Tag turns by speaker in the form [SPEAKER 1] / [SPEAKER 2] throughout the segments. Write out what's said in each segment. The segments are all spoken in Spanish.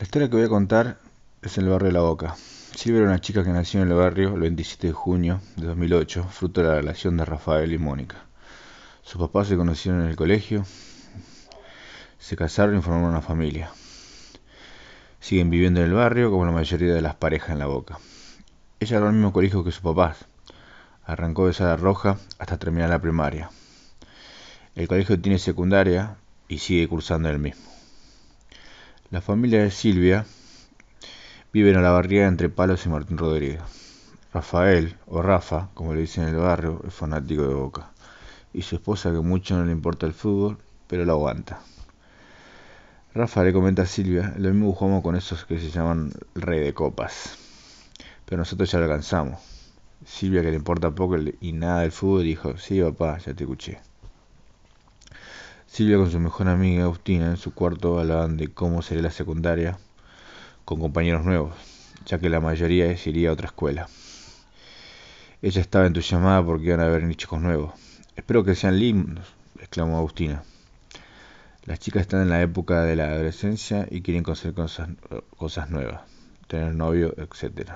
[SPEAKER 1] La historia que voy a contar es en el barrio de La Boca. Silvia era una chica que nació en el barrio el 27 de junio de 2008, fruto de la relación de Rafael y Mónica. Sus papás se conocieron en el colegio, se casaron y formaron una familia. Siguen viviendo en el barrio como la mayoría de las parejas en La Boca. Ella era al mismo colegio que sus papás. Arrancó de Sala Roja hasta terminar la primaria. El colegio tiene secundaria y sigue cursando el mismo. La familia de Silvia vive en la barriada entre Palos y Martín Rodríguez. Rafael, o Rafa, como le dicen en el barrio, es fanático de Boca. Y su esposa, que mucho no le importa el fútbol, pero lo aguanta. Rafa le comenta a Silvia, lo mismo jugamos con esos que se llaman rey de copas. Pero nosotros ya lo alcanzamos. Silvia, que le importa poco y nada del fútbol, dijo, sí papá, ya te escuché. Silvia con su mejor amiga Agustina en su cuarto hablaban de cómo sería la secundaria con compañeros nuevos, ya que la mayoría iría a otra escuela. Ella estaba entusiasmada porque iban a haber chicos nuevos. Espero que sean lindos, exclamó Agustina. Las chicas están en la época de la adolescencia y quieren conocer cosas, cosas nuevas, tener novio, etc.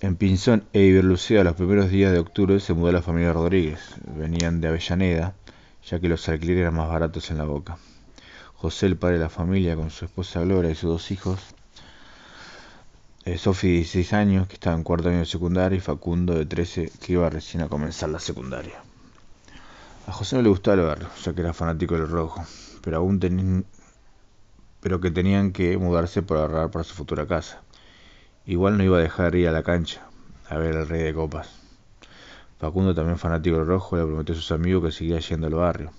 [SPEAKER 1] En Pinzón e Iberlucea, los primeros días de octubre, se mudó la familia Rodríguez. Venían de Avellaneda ya que los alquileres eran más baratos en la boca. José, el padre de la familia, con su esposa Gloria y sus dos hijos, eh, Sofi, de 16 años, que estaba en cuarto año de secundaria, y Facundo, de 13, que iba recién a comenzar la secundaria. A José no le gustaba el barrio, ya que era fanático del rojo, pero aún tenían, pero que tenían que mudarse para ahorrar para su futura casa. Igual no iba a dejar ir a la cancha a ver al rey de copas. Facundo, también fanático del rojo, le prometió a sus amigos que seguía yendo al barrio.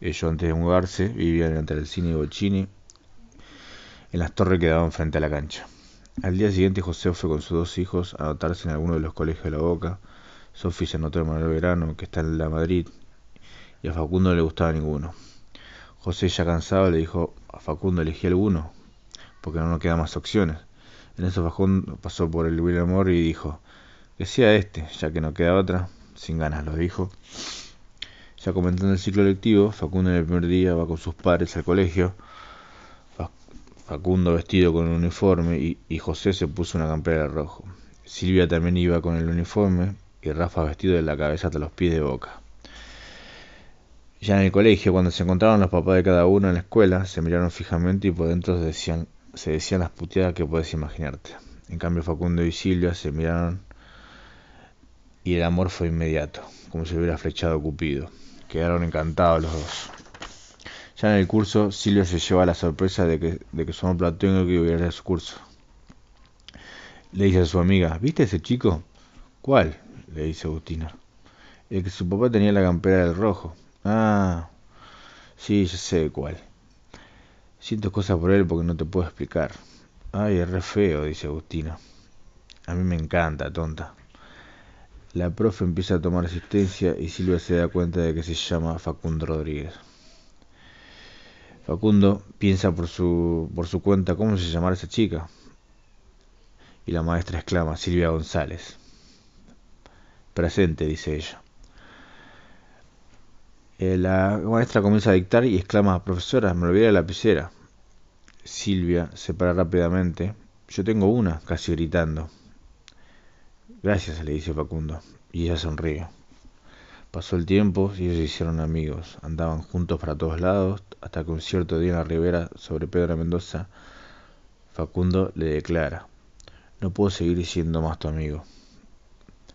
[SPEAKER 1] Ellos, antes de mudarse, vivían entre el cine y Bocini, en las torres que daban frente a la cancha. Al día siguiente, José fue con sus dos hijos a anotarse en alguno de los colegios de la Boca. Sofía se anotó en Manuel Verano, que está en la Madrid, y a Facundo no le gustaba ninguno. José, ya cansado, le dijo a Facundo elegí alguno, porque no nos quedan más opciones. En eso Facundo pasó por el William Amor y dijo, que sea este, ya que no queda otra, sin ganas lo dijo. Ya comentando el ciclo lectivo, Facundo en el primer día va con sus padres al colegio, Facundo vestido con un uniforme y, José se puso una campera de rojo. Silvia también iba con el uniforme y Rafa vestido de la cabeza hasta los pies de boca. Ya en el colegio, cuando se encontraron los papás de cada uno en la escuela, se miraron fijamente y por dentro se decían, se decían las puteadas que puedes imaginarte. En cambio, Facundo y Silvia se miraron y el amor fue inmediato, como si hubiera flechado Cupido. Quedaron encantados los dos. Ya en el curso, Silvia se lleva la sorpresa de que, de que su amor platónico iba a su curso. Le dice a su amiga, ¿viste ese chico? ¿Cuál? le dice Agustina. El que su papá tenía la campera del rojo. Ah, sí, ya sé cuál. Siento cosas por él porque no te puedo explicar. Ay, es re feo, dice Agustina. A mí me encanta, tonta. La profe empieza a tomar asistencia y Silvia se da cuenta de que se llama Facundo Rodríguez. Facundo piensa por su, por su cuenta cómo se llamará esa chica. Y la maestra exclama, Silvia González. Presente, dice ella. Eh, la maestra comienza a dictar y exclama, profesora, me olvidé la lapicera. Silvia se para rápidamente. Yo tengo una, casi gritando. Gracias, le dice Facundo, y ella sonríe. Pasó el tiempo y ellos se hicieron amigos. Andaban juntos para todos lados, hasta que un cierto día en la ribera sobre Pedro Mendoza, Facundo le declara, no puedo seguir siendo más tu amigo.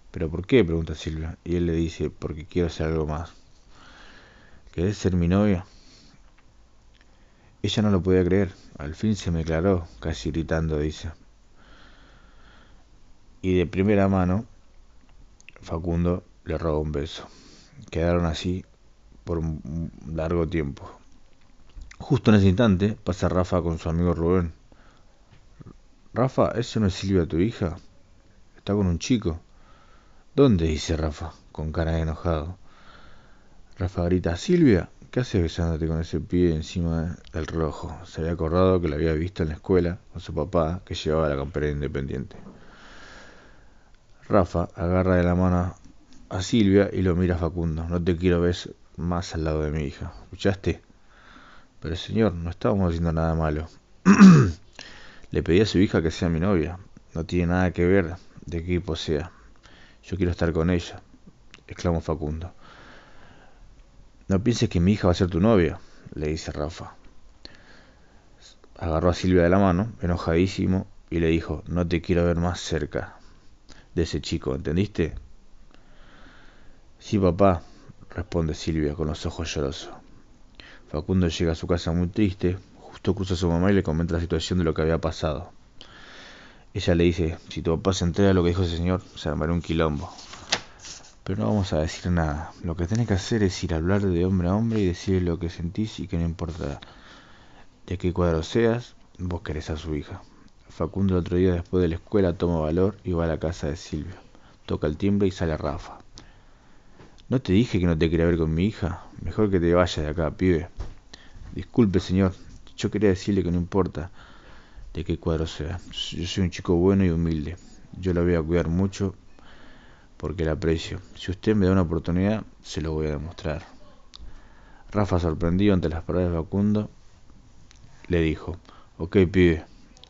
[SPEAKER 1] ¿Pero por qué? pregunta Silvia, y él le dice, porque quiero hacer algo más. ¿Querés ser mi novia? Ella no lo podía creer, al fin se me aclaró, casi gritando, dice y de primera mano Facundo le roba un beso. Quedaron así por un largo tiempo. Justo en ese instante pasa Rafa con su amigo Rubén. Rafa, ¿eso no es Silvia tu hija? Está con un chico. ¿Dónde? dice Rafa, con cara de enojado. Rafa grita, Silvia, ¿qué haces besándote con ese pie encima del rojo? Se había acordado que la había visto en la escuela con su papá que llevaba la campera independiente. Rafa agarra de la mano a Silvia y lo mira a Facundo. No te quiero ver más al lado de mi hija. ¿Escuchaste? Pero señor, no estábamos haciendo nada malo. Le pedí a su hija que sea mi novia. No tiene nada que ver de qué equipo sea. Yo quiero estar con ella, exclamó Facundo. No pienses que mi hija va a ser tu novia, le dice Rafa. Agarró a Silvia de la mano, enojadísimo, y le dijo, no te quiero ver más cerca de ese chico, ¿entendiste? Sí, papá, responde Silvia con los ojos llorosos. Facundo llega a su casa muy triste, justo cruza a su mamá y le comenta la situación de lo que había pasado. Ella le dice, si tu papá se entera de lo que dijo ese señor, se armará un quilombo. Pero no vamos a decir nada. Lo que tenés que hacer es ir a hablar de hombre a hombre y decirle lo que sentís y que no importa de qué cuadro seas, vos querés a su hija. Facundo el otro día después de la escuela toma valor y va a la casa de Silvia. Toca el timbre y sale Rafa. ¿No te dije que no te quería ver con mi hija? Mejor que te vayas de acá, pibe. Disculpe, señor. Yo quería decirle que no importa de qué cuadro sea. Yo soy un chico bueno y humilde. Yo la voy a cuidar mucho porque la aprecio. Si usted me da una oportunidad, se lo voy a demostrar. Rafa, sorprendido ante las palabras de Facundo, le dijo, ok, pibe,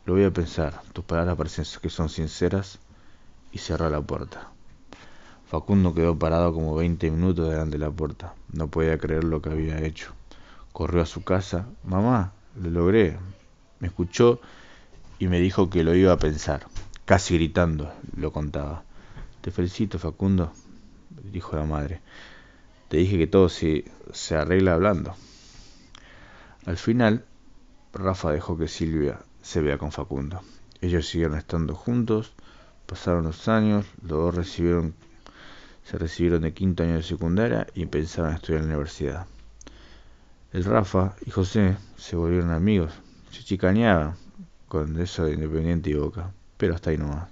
[SPEAKER 1] lo voy a pensar. Tus palabras parecen que son sinceras y cerró la puerta. Facundo quedó parado como veinte minutos delante de la puerta. No podía creer lo que había hecho. Corrió a su casa. Mamá, lo logré. Me escuchó y me dijo que lo iba a pensar. Casi gritando, lo contaba. Te felicito, Facundo, dijo la madre. Te dije que todo se, se arregla hablando. Al final, Rafa dejó que Silvia se vea con Facundo. Ellos siguieron estando juntos, pasaron los años, los dos recibieron, se recibieron de quinto año de secundaria y a estudiar en la universidad. El Rafa y José se volvieron amigos, se chicaneaban con eso de Independiente y Boca, pero hasta ahí nomás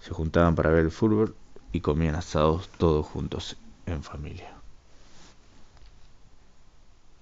[SPEAKER 1] se juntaban para ver el fútbol y comían asados todos juntos en familia.